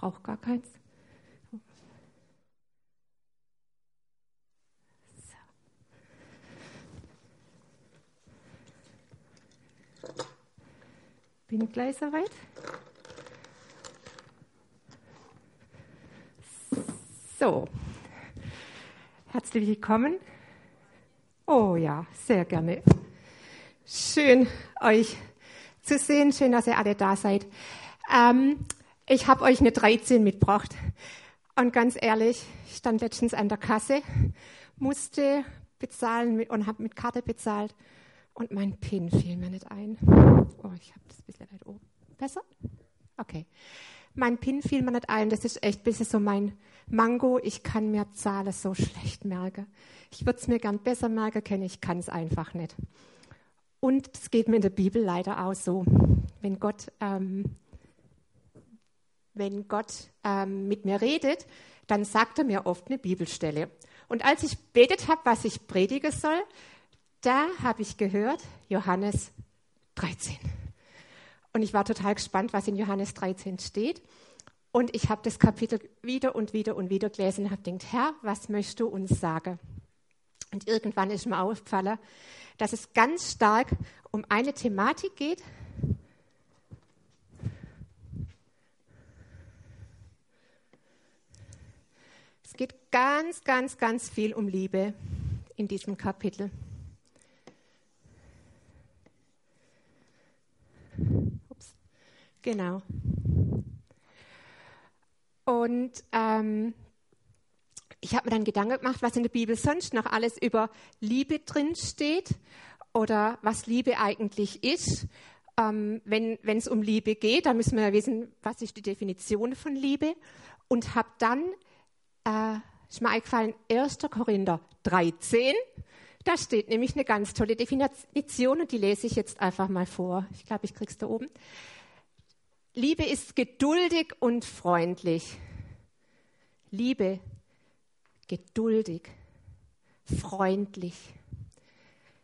brauche gar keins. Bin gleich soweit. So, herzlich willkommen. Oh ja, sehr gerne. Schön, euch zu sehen. Schön, dass ihr alle da seid. Ähm, ich habe euch eine 13 mitgebracht. Und ganz ehrlich, ich stand letztens an der Kasse, musste bezahlen und habe mit Karte bezahlt. Und mein PIN fiel mir nicht ein. Oh, ich habe das ein bisschen weit oben. Besser? Okay. Mein PIN fiel mir nicht ein. Das ist echt ein bisschen so mein Mango. Ich kann mir Zahlen so schlecht merken. Ich würde es mir gern besser merken können. Ich kann es einfach nicht. Und es geht mir in der Bibel leider auch so. Wenn Gott, ähm, wenn Gott ähm, mit mir redet, dann sagt er mir oft eine Bibelstelle. Und als ich betet habe, was ich predigen soll, da habe ich gehört, Johannes 13. Und ich war total gespannt, was in Johannes 13 steht. Und ich habe das Kapitel wieder und wieder und wieder gelesen und habe gedacht, Herr, was möchtest du uns sagen? Und irgendwann ist mir aufgefallen, dass es ganz stark um eine Thematik geht. Es geht ganz, ganz, ganz viel um Liebe in diesem Kapitel. Ups. Genau. Und ähm, ich habe mir dann Gedanken gemacht, was in der Bibel sonst noch alles über Liebe drin steht oder was Liebe eigentlich ist. Ähm, wenn es um Liebe geht, dann müssen wir ja wissen, was ist die Definition von Liebe. Und habe dann, äh, ist mir eingefallen, 1. Korinther 13. Da steht nämlich eine ganz tolle Definition und die lese ich jetzt einfach mal vor. Ich glaube, ich krieg's da oben. Liebe ist geduldig und freundlich. Liebe, geduldig, freundlich.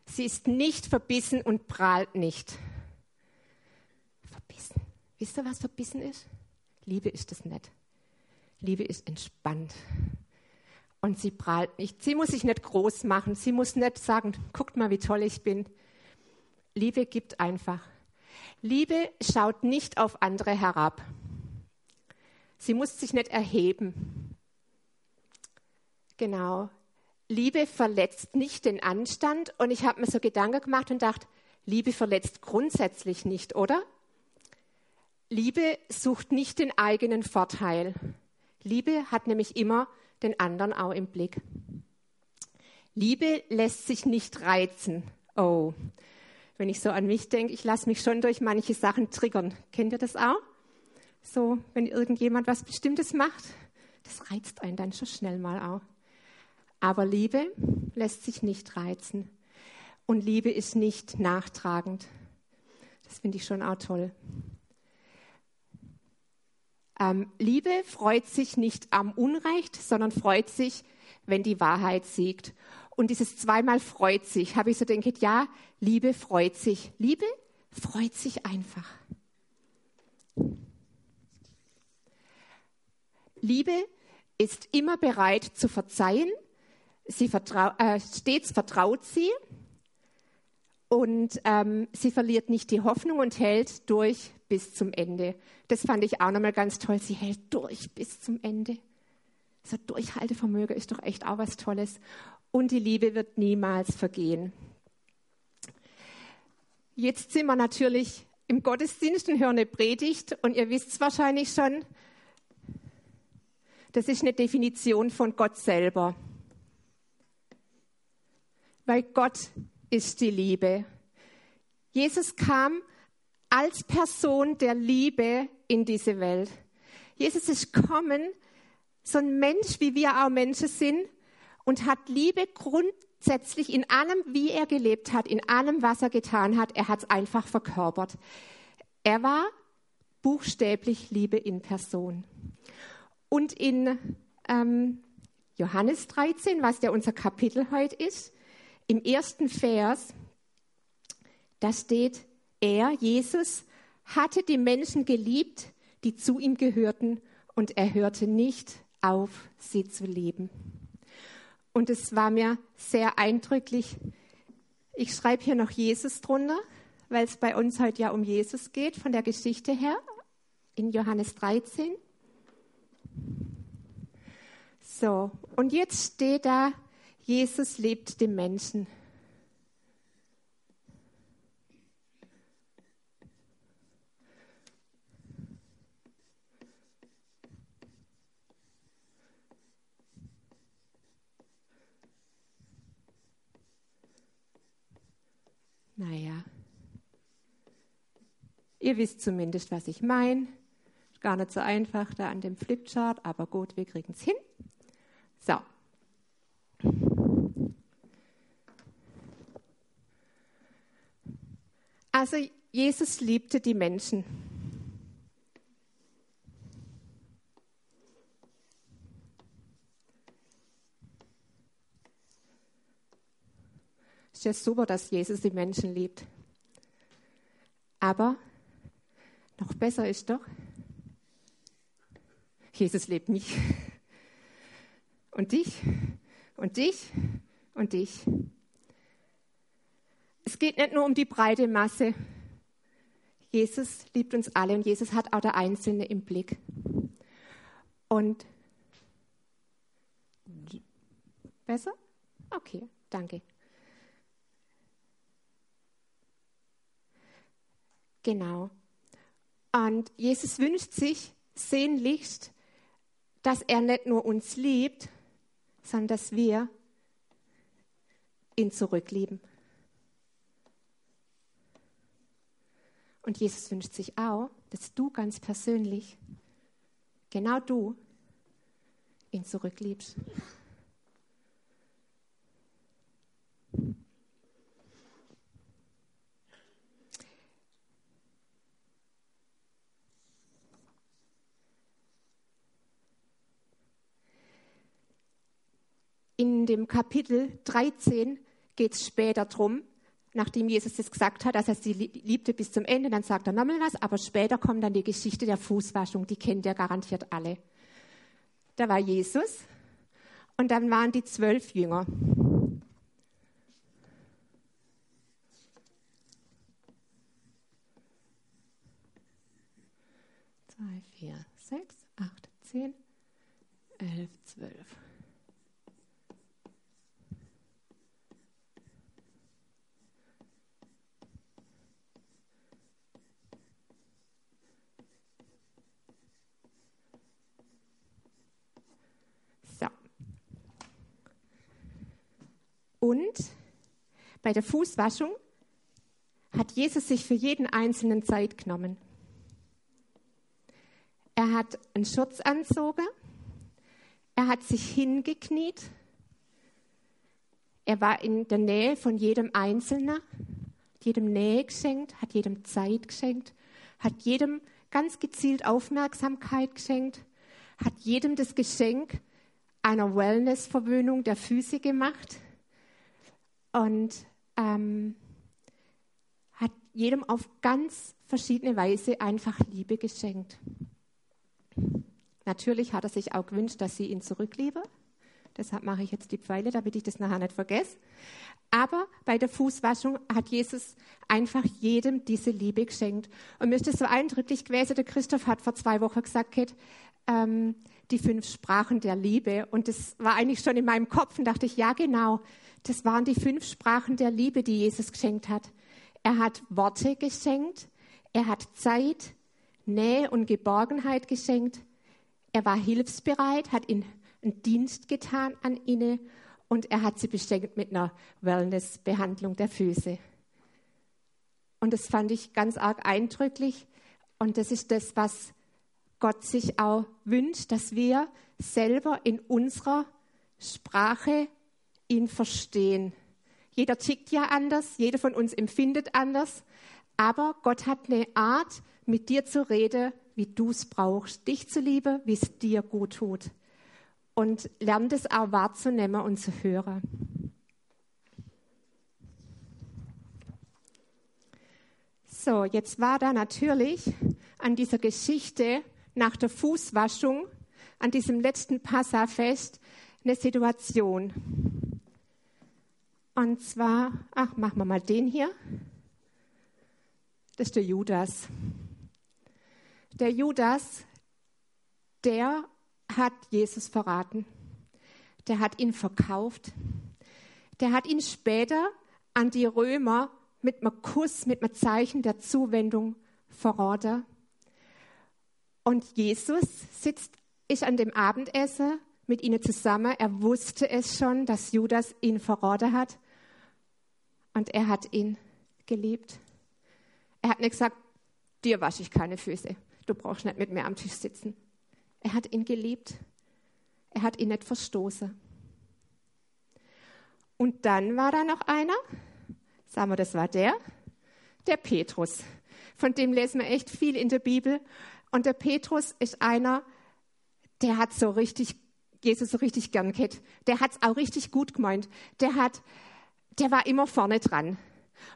Sie ist nicht verbissen und prahlt nicht. Verbissen. Wisst ihr, was verbissen ist? Liebe ist es nicht. Liebe ist entspannt. Und sie prahlt nicht. Sie muss sich nicht groß machen. Sie muss nicht sagen, guckt mal, wie toll ich bin. Liebe gibt einfach. Liebe schaut nicht auf andere herab. Sie muss sich nicht erheben. Genau. Liebe verletzt nicht den Anstand. Und ich habe mir so Gedanken gemacht und dachte, Liebe verletzt grundsätzlich nicht, oder? Liebe sucht nicht den eigenen Vorteil. Liebe hat nämlich immer den anderen auch im Blick. Liebe lässt sich nicht reizen. Oh, wenn ich so an mich denke, ich lasse mich schon durch manche Sachen triggern. Kennt ihr das auch? So, wenn irgendjemand was Bestimmtes macht, das reizt einen dann schon schnell mal auch. Aber Liebe lässt sich nicht reizen. Und Liebe ist nicht nachtragend. Das finde ich schon auch toll. Ähm, Liebe freut sich nicht am Unrecht, sondern freut sich, wenn die Wahrheit siegt. Und dieses zweimal freut sich, habe ich so gedacht, ja, Liebe freut sich. Liebe freut sich einfach. Liebe ist immer bereit zu verzeihen. Sie vertrau äh, stets vertraut sie und ähm, sie verliert nicht die Hoffnung und hält durch bis zum Ende. Das fand ich auch nochmal ganz toll. Sie hält durch bis zum Ende. So Durchhaltevermögen ist doch echt auch was Tolles und die Liebe wird niemals vergehen. Jetzt sind wir natürlich im Gottesdienst und hören eine Predigt und ihr wisst es wahrscheinlich schon, das ist eine Definition von Gott selber. Weil Gott ist die Liebe. Jesus kam als Person der Liebe in diese Welt. Jesus ist gekommen, so ein Mensch, wie wir auch Menschen sind, und hat Liebe grundsätzlich in allem, wie er gelebt hat, in allem, was er getan hat. Er hat es einfach verkörpert. Er war buchstäblich Liebe in Person. Und in ähm, Johannes 13, was ja unser Kapitel heute ist, im ersten Vers, da steht, er, Jesus, hatte die Menschen geliebt, die zu ihm gehörten und er hörte nicht auf, sie zu lieben. Und es war mir sehr eindrücklich. Ich schreibe hier noch Jesus drunter, weil es bei uns heute ja um Jesus geht, von der Geschichte her, in Johannes 13. So, und jetzt steht da, Jesus lebt dem Menschen. Naja, ihr wisst zumindest, was ich meine. Gar nicht so einfach da an dem Flipchart, aber gut, wir kriegen es hin. So. Also Jesus liebte die Menschen. ist ja super, dass Jesus die Menschen liebt. Aber noch besser ist doch, Jesus lebt mich. Und dich und dich und dich. Es geht nicht nur um die breite Masse. Jesus liebt uns alle und Jesus hat auch der Einzelne im Blick. Und besser? Okay, danke. Genau. Und Jesus wünscht sich sehnlichst, dass er nicht nur uns liebt, sondern dass wir ihn zurücklieben. Und Jesus wünscht sich auch, dass du ganz persönlich, genau du, ihn zurückliebst. in dem Kapitel 13 geht es später drum, nachdem Jesus das gesagt hat, dass er sie liebte bis zum Ende, dann sagt er nochmal was, aber später kommt dann die Geschichte der Fußwaschung, die kennt ihr garantiert alle. Da war Jesus und dann waren die zwölf Jünger. Zwei, vier, sechs, acht, zehn, elf, zwölf. Und bei der Fußwaschung hat Jesus sich für jeden Einzelnen Zeit genommen. Er hat einen Schutz anzogen, er hat sich hingekniet, er war in der Nähe von jedem Einzelnen, jedem Nähe geschenkt, hat jedem Zeit geschenkt, hat jedem ganz gezielt Aufmerksamkeit geschenkt, hat jedem das Geschenk einer Wellness-Verwöhnung der Füße gemacht. Und ähm, hat jedem auf ganz verschiedene Weise einfach Liebe geschenkt. Natürlich hat er sich auch gewünscht, dass sie ihn zurückliebe. Deshalb mache ich jetzt die Pfeile, damit ich das nachher nicht vergesse. Aber bei der Fußwaschung hat Jesus einfach jedem diese Liebe geschenkt. Und mir ist das so eindrücklich gewesen. Der Christoph hat vor zwei Wochen gesagt, ähm, die fünf Sprachen der Liebe. Und das war eigentlich schon in meinem Kopf und dachte ich, ja genau, das waren die fünf Sprachen der Liebe, die Jesus geschenkt hat. Er hat Worte geschenkt, er hat Zeit, Nähe und Geborgenheit geschenkt, er war hilfsbereit, hat ihnen einen Dienst getan an ihnen und er hat sie beschenkt mit einer Wellnessbehandlung der Füße. Und das fand ich ganz arg eindrücklich. Und das ist das, was Gott sich auch wünscht, dass wir selber in unserer Sprache ihn verstehen. Jeder tickt ja anders, jeder von uns empfindet anders, aber Gott hat eine Art, mit dir zu reden, wie du es brauchst, dich zu lieben, wie es dir gut tut. Und lern das auch wahrzunehmen und zu hören. So, jetzt war da natürlich an dieser Geschichte nach der Fußwaschung an diesem letzten Passafest eine Situation. Und zwar, ach, machen wir mal den hier. Das ist der Judas. Der Judas, der hat Jesus verraten. Der hat ihn verkauft. Der hat ihn später an die Römer mit einem Kuss, mit einem Zeichen der Zuwendung verraten. Und Jesus sitzt, ist an dem Abendessen mit ihnen zusammen. Er wusste es schon, dass Judas ihn verraten hat. Und er hat ihn geliebt. Er hat nicht gesagt, dir wasche ich keine Füße. Du brauchst nicht mit mir am Tisch sitzen. Er hat ihn geliebt. Er hat ihn nicht verstoßen. Und dann war da noch einer, sagen wir, das war der, der Petrus. Von dem lesen wir echt viel in der Bibel. Und der Petrus ist einer, der hat so richtig, Jesus so richtig gern gehabt. Der hat es auch richtig gut gemeint. Der hat, der war immer vorne dran.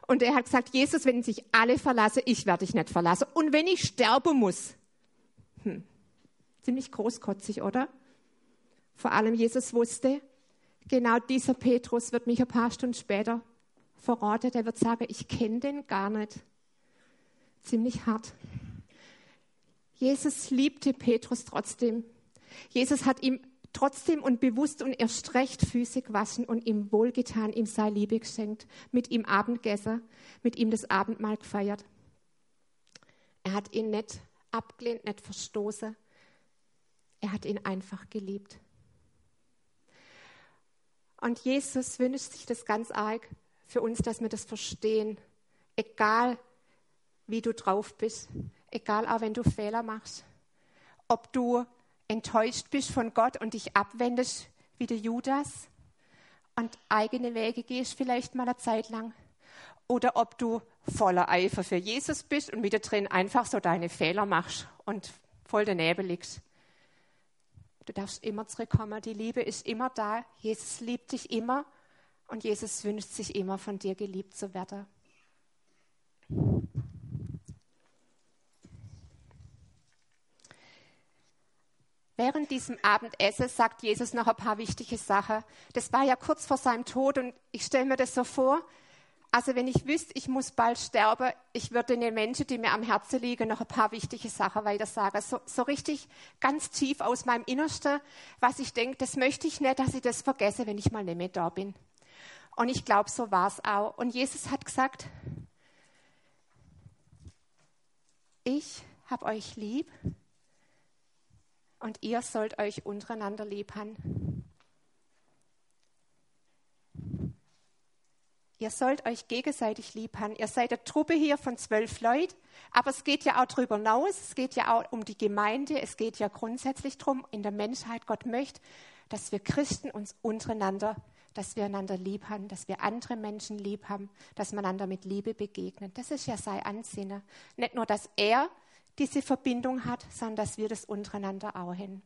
Und er hat gesagt, Jesus, wenn sich alle verlassen, ich werde dich nicht verlassen. Und wenn ich sterben muss. Hm. Ziemlich großkotzig, oder? Vor allem Jesus wusste, genau dieser Petrus wird mich ein paar Stunden später verraten. Er wird sagen, ich kenne den gar nicht. Ziemlich hart. Jesus liebte Petrus trotzdem. Jesus hat ihm trotzdem und bewusst und erst recht Füße gewaschen und ihm wohlgetan, ihm sei Liebe geschenkt, mit ihm Abendgessen, mit ihm das Abendmahl gefeiert. Er hat ihn nicht abgelehnt, nicht verstoßen. Er hat ihn einfach geliebt. Und Jesus wünscht sich das ganz arg für uns, dass wir das verstehen. Egal, wie du drauf bist, egal auch wenn du Fehler machst, ob du enttäuscht bist von Gott und dich abwendest wie der Judas und eigene Wege gehst vielleicht mal eine Zeit lang, oder ob du voller Eifer für Jesus bist und wieder drin einfach so deine Fehler machst und voll daneben liegst. Du darfst immer zurückkommen. Die Liebe ist immer da. Jesus liebt dich immer und Jesus wünscht sich immer von dir geliebt zu werden. Während diesem Abendessen sagt Jesus noch ein paar wichtige Sachen. Das war ja kurz vor seinem Tod und ich stelle mir das so vor. Also wenn ich wüsste, ich muss bald sterben, ich würde den Menschen, die mir am Herzen liegen, noch ein paar wichtige Sachen weiter sagen. So, so richtig ganz tief aus meinem Innersten, was ich denke, das möchte ich nicht, dass ich das vergesse, wenn ich mal nicht mehr da bin. Und ich glaube, so war es auch. Und Jesus hat gesagt, ich habe euch lieb und ihr sollt euch untereinander lieb haben. Ihr sollt euch gegenseitig lieb haben. Ihr seid eine Truppe hier von zwölf Leuten, aber es geht ja auch darüber hinaus. Es geht ja auch um die Gemeinde. Es geht ja grundsätzlich darum, in der Menschheit, Gott möchte, dass wir Christen uns untereinander, dass wir einander lieb haben, dass wir andere Menschen lieb haben, dass man einander mit Liebe begegnet. Das ist ja sein Ansinnen. Nicht nur, dass er diese Verbindung hat, sondern dass wir das untereinander auch hin.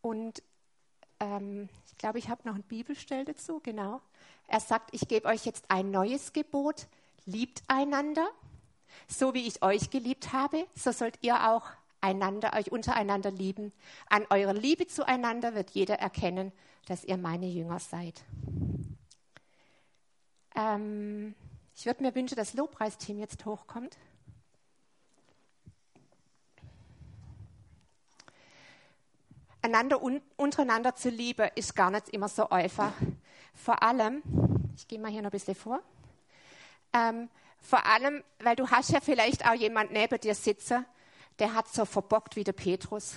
Und ähm, ich glaube, ich habe noch ein Bibelstell dazu, genau. Er sagt, ich gebe euch jetzt ein neues Gebot, liebt einander, so wie ich euch geliebt habe, so sollt ihr auch einander, euch untereinander lieben. An eurer Liebe zueinander wird jeder erkennen, dass ihr meine Jünger seid. Ähm, ich würde mir wünschen, dass das Lobpreisteam jetzt hochkommt. Einander un untereinander zu lieben, ist gar nicht immer so einfach. Vor allem, ich gehe mal hier noch ein bisschen vor, ähm, vor allem, weil du hast ja vielleicht auch jemand neben dir sitzen, der hat so verbockt wie der Petrus.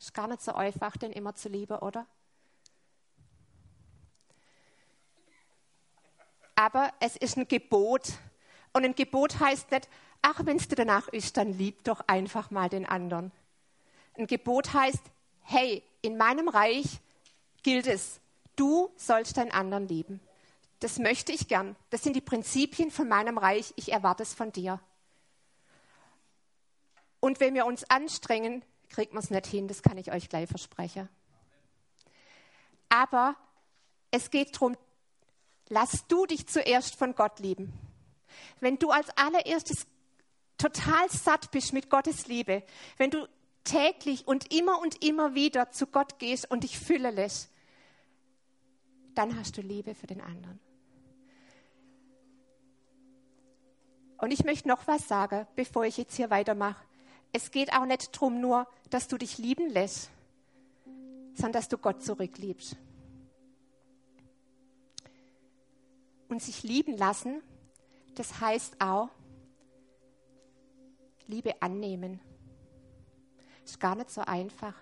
Ist gar nicht so einfach, den immer zu lieben, oder? Aber es ist ein Gebot. Und ein Gebot heißt nicht, ach, wenn es dir danach ist, dann lieb doch einfach mal den anderen. Ein Gebot heißt, hey, in meinem Reich gilt es, du sollst deinen anderen lieben. Das möchte ich gern. Das sind die Prinzipien von meinem Reich. Ich erwarte es von dir. Und wenn wir uns anstrengen, kriegt man es nicht hin. Das kann ich euch gleich versprechen. Aber es geht darum, lass du dich zuerst von Gott lieben. Wenn du als allererstes total satt bist mit Gottes Liebe, wenn du täglich und immer und immer wieder zu Gott gehst und dich füllen lässt, dann hast du Liebe für den anderen. Und ich möchte noch was sagen, bevor ich jetzt hier weitermache. Es geht auch nicht darum nur, dass du dich lieben lässt, sondern dass du Gott zurückliebst. Und sich lieben lassen, das heißt auch, Liebe annehmen. Ist gar nicht so einfach.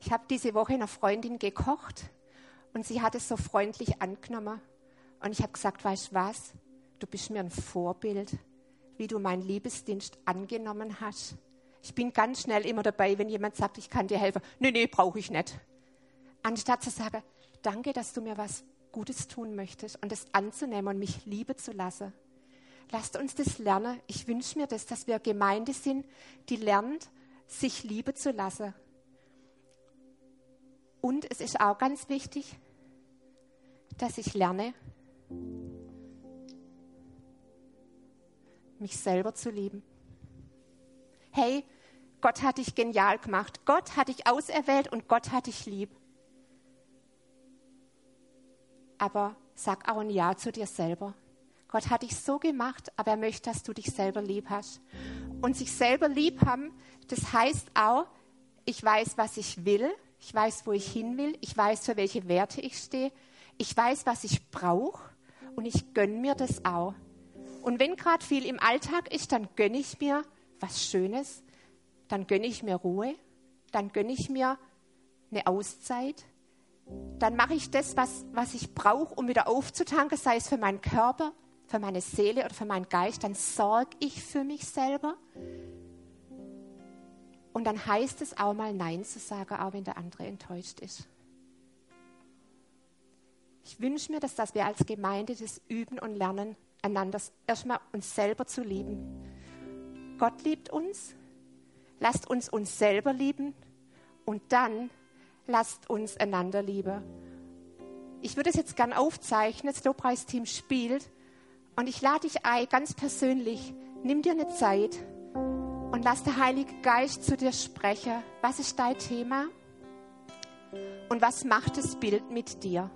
Ich habe diese Woche einer Freundin gekocht und sie hat es so freundlich angenommen. Und ich habe gesagt, weißt du was? Du bist mir ein Vorbild, wie du meinen Liebesdienst angenommen hast. Ich bin ganz schnell immer dabei, wenn jemand sagt, ich kann dir helfen. Nee, nee, brauche ich nicht. Anstatt zu sagen, danke, dass du mir was Gutes tun möchtest und es anzunehmen und mich liebe zu lassen. Lasst uns das lernen. Ich wünsche mir das, dass wir Gemeinde sind, die lernt, sich liebe zu lassen. Und es ist auch ganz wichtig, dass ich lerne, mich selber zu lieben. Hey, Gott hat dich genial gemacht. Gott hat dich auserwählt und Gott hat dich lieb. Aber sag auch ein Ja zu dir selber. Gott hat dich so gemacht, aber er möchte, dass du dich selber lieb hast. Und sich selber lieb haben, das heißt auch, ich weiß, was ich will, ich weiß, wo ich hin will, ich weiß, für welche Werte ich stehe, ich weiß, was ich brauche und ich gönne mir das auch. Und wenn gerade viel im Alltag ist, dann gönne ich mir was Schönes, dann gönne ich mir Ruhe, dann gönne ich mir eine Auszeit, dann mache ich das, was, was ich brauche, um wieder aufzutanken, sei es für meinen Körper, für meine Seele oder für meinen Geist, dann sorge ich für mich selber. Und dann heißt es auch mal Nein zu sagen, auch wenn der andere enttäuscht ist. Ich wünsche mir, dass, dass wir als Gemeinde das üben und lernen, einander erstmal uns selber zu lieben. Gott liebt uns, lasst uns uns selber lieben und dann lasst uns einander lieben. Ich würde es jetzt gern aufzeichnen, das Lobpreisteam spielt und ich lade dich ein, ganz persönlich, nimm dir eine Zeit und lass der Heilige Geist zu dir sprechen. Was ist dein Thema? Und was macht das Bild mit dir?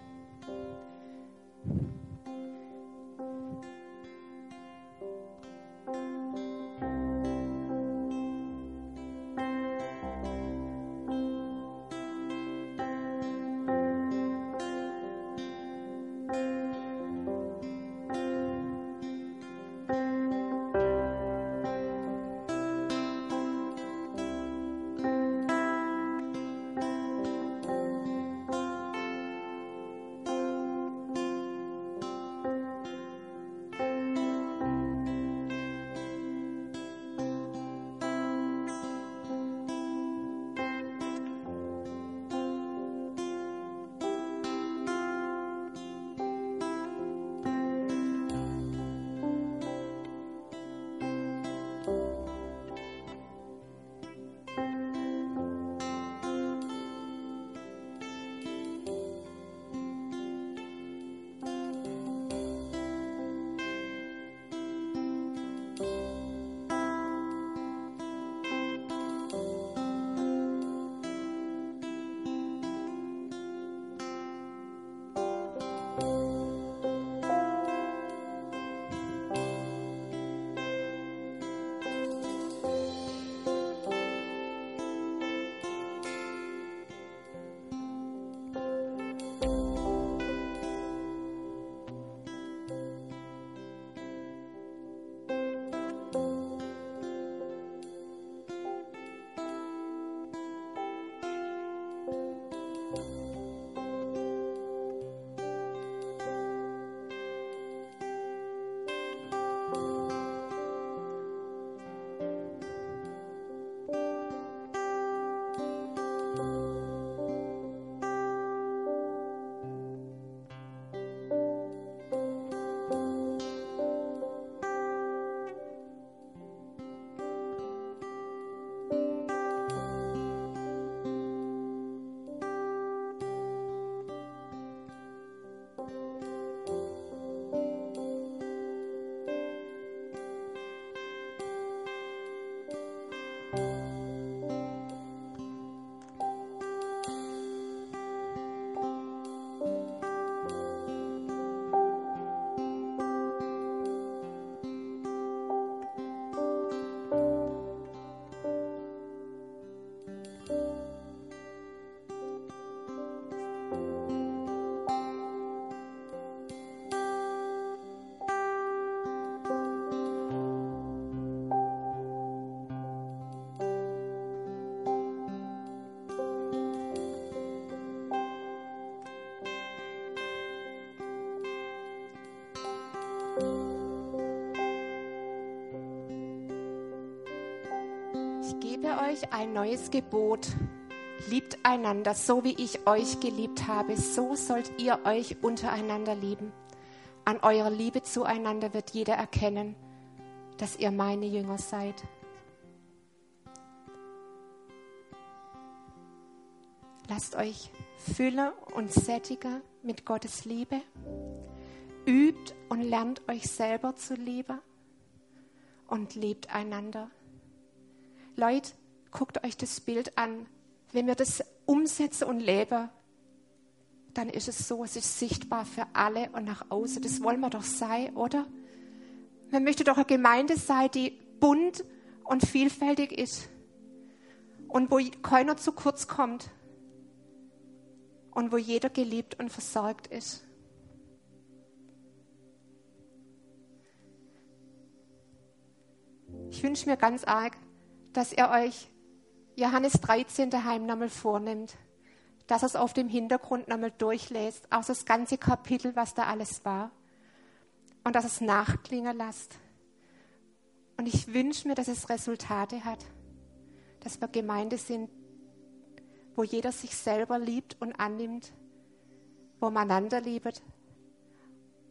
Euch ein neues Gebot. Liebt einander, so wie ich euch geliebt habe, so sollt ihr euch untereinander lieben. An eurer Liebe zueinander wird jeder erkennen, dass ihr meine Jünger seid. Lasst euch füllen und sättigen mit Gottes Liebe. Übt und lernt euch selber zu lieben und liebt einander. Leute, guckt euch das Bild an. Wenn wir das umsetzen und leben, dann ist es so, es ist sichtbar für alle und nach außen. Das wollen wir doch sein, oder? Man möchte doch eine Gemeinde sein, die bunt und vielfältig ist und wo keiner zu kurz kommt und wo jeder geliebt und versorgt ist. Ich wünsche mir ganz arg, dass ihr euch Johannes 13 daheim nochmal vornimmt, dass ihr es auf dem Hintergrund nochmal durchlässt, auch das ganze Kapitel, was da alles war, und dass es nachklingen lasst. Und ich wünsche mir, dass es Resultate hat, dass wir Gemeinde sind, wo jeder sich selber liebt und annimmt, wo man einander liebt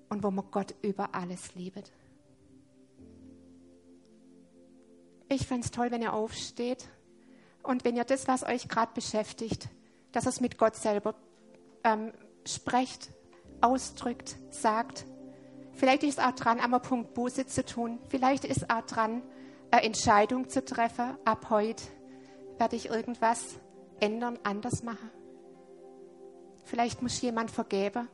und wo man Gott über alles liebt. Ich fände es toll, wenn ihr aufsteht und wenn ihr das, was euch gerade beschäftigt, dass es mit Gott selber ähm, sprecht, ausdrückt, sagt. Vielleicht ist es auch dran, am Punkt Buße zu tun. Vielleicht ist es auch dran, eine Entscheidung zu treffen. Ab heute werde ich irgendwas ändern, anders machen. Vielleicht muss jemand vergeben.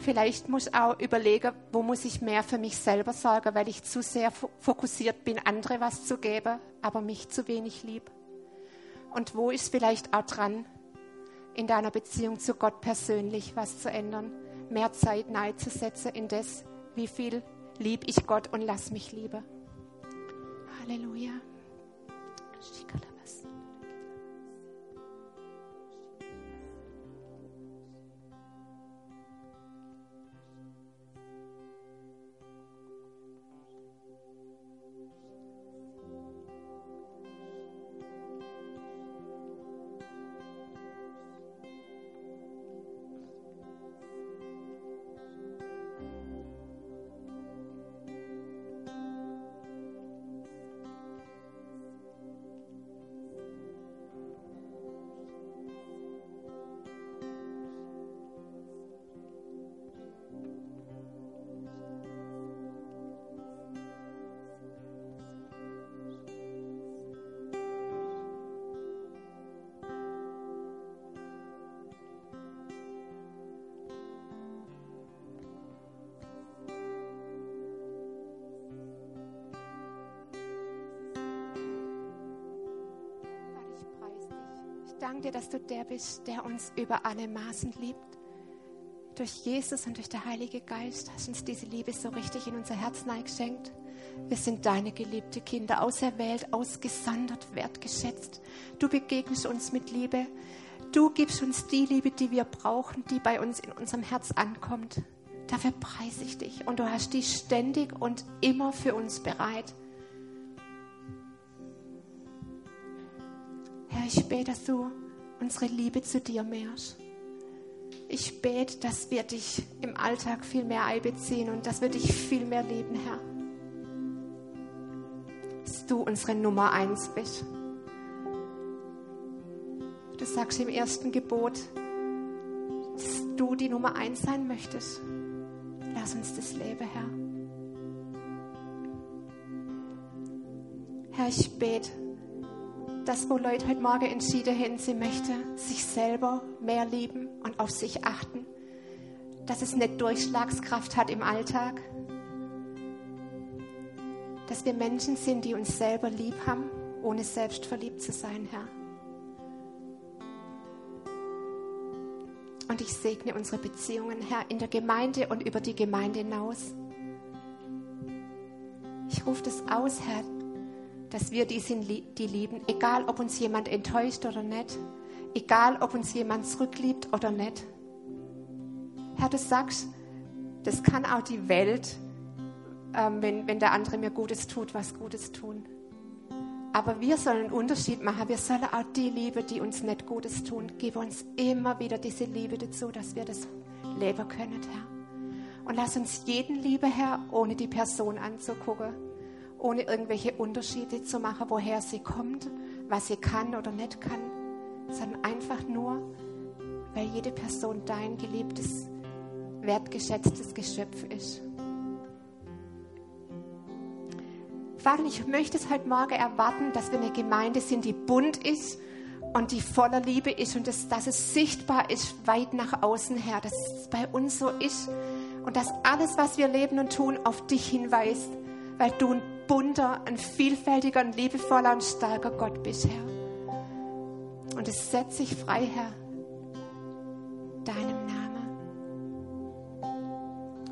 Vielleicht muss ich auch überlegen, wo muss ich mehr für mich selber sorgen, weil ich zu sehr fokussiert bin, andere was zu geben, aber mich zu wenig lieb. Und wo ist vielleicht auch dran, in deiner Beziehung zu Gott persönlich was zu ändern, mehr Zeit nahe in das, wie viel lieb ich Gott und lass mich lieben. Halleluja. Danke dir, dass du der bist, der uns über alle Maßen liebt. Durch Jesus und durch den Heilige Geist hast uns diese Liebe so richtig in unser Herz geschenkt. Wir sind deine geliebte Kinder, auserwählt, ausgesondert, wertgeschätzt. Du begegnest uns mit Liebe. Du gibst uns die Liebe, die wir brauchen, die bei uns in unserem Herz ankommt. Dafür preise ich dich und du hast die ständig und immer für uns bereit. Ich bete, dass du unsere Liebe zu dir mehrst. Ich bete, dass wir dich im Alltag viel mehr einbeziehen und dass wir dich viel mehr lieben, Herr. Dass du unsere Nummer eins bist. Du sagst im ersten Gebot, dass du die Nummer eins sein möchtest. Lass uns das leben, Herr. Herr, ich bete, dass wo Leute heute Morgen entschieden haben, sie möchten sich selber mehr lieben und auf sich achten, dass es nicht Durchschlagskraft hat im Alltag, dass wir Menschen sind, die uns selber lieb haben, ohne selbst verliebt zu sein, Herr. Und ich segne unsere Beziehungen, Herr, in der Gemeinde und über die Gemeinde hinaus. Ich rufe das aus, Herr, dass wir die sind, die lieben, egal ob uns jemand enttäuscht oder nicht, egal ob uns jemand zurückliebt oder nicht. Herr, du sagst, das kann auch die Welt, ähm, wenn, wenn der andere mir Gutes tut, was Gutes tun. Aber wir sollen einen Unterschied machen. Wir sollen auch die Liebe, die uns nicht Gutes tun, gib uns immer wieder diese Liebe dazu, dass wir das leben können, Herr. Und lass uns jeden liebe, Herr, ohne die Person anzugucken, ohne irgendwelche Unterschiede zu machen, woher sie kommt, was sie kann oder nicht kann, sondern einfach nur, weil jede Person dein geliebtes, wertgeschätztes Geschöpf ist. Vater, ich möchte es heute Morgen erwarten, dass wir eine Gemeinde sind, die bunt ist und die voller Liebe ist und das, dass es sichtbar ist weit nach außen her, dass es bei uns so ist und dass alles, was wir leben und tun, auf dich hinweist, weil du ein bunter, ein vielfältiger, ein liebevoller und starker Gott bist, Herr. Und es setzt sich frei, Herr, deinem Namen.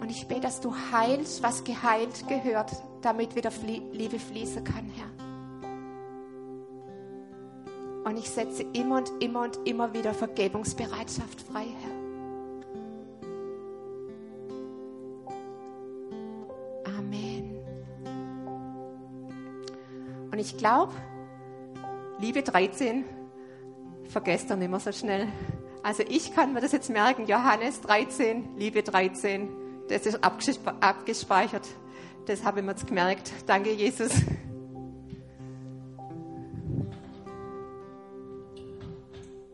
Und ich bete, dass du heilst, was geheilt gehört, damit wieder Liebe fließen kann, Herr. Und ich setze immer und immer und immer wieder Vergebungsbereitschaft frei, ich glaube, Liebe 13, vergesst ihr nicht mehr so schnell. Also ich kann mir das jetzt merken, Johannes 13, Liebe 13, das ist abgespeichert. Das habe ich mir jetzt gemerkt. Danke, Jesus.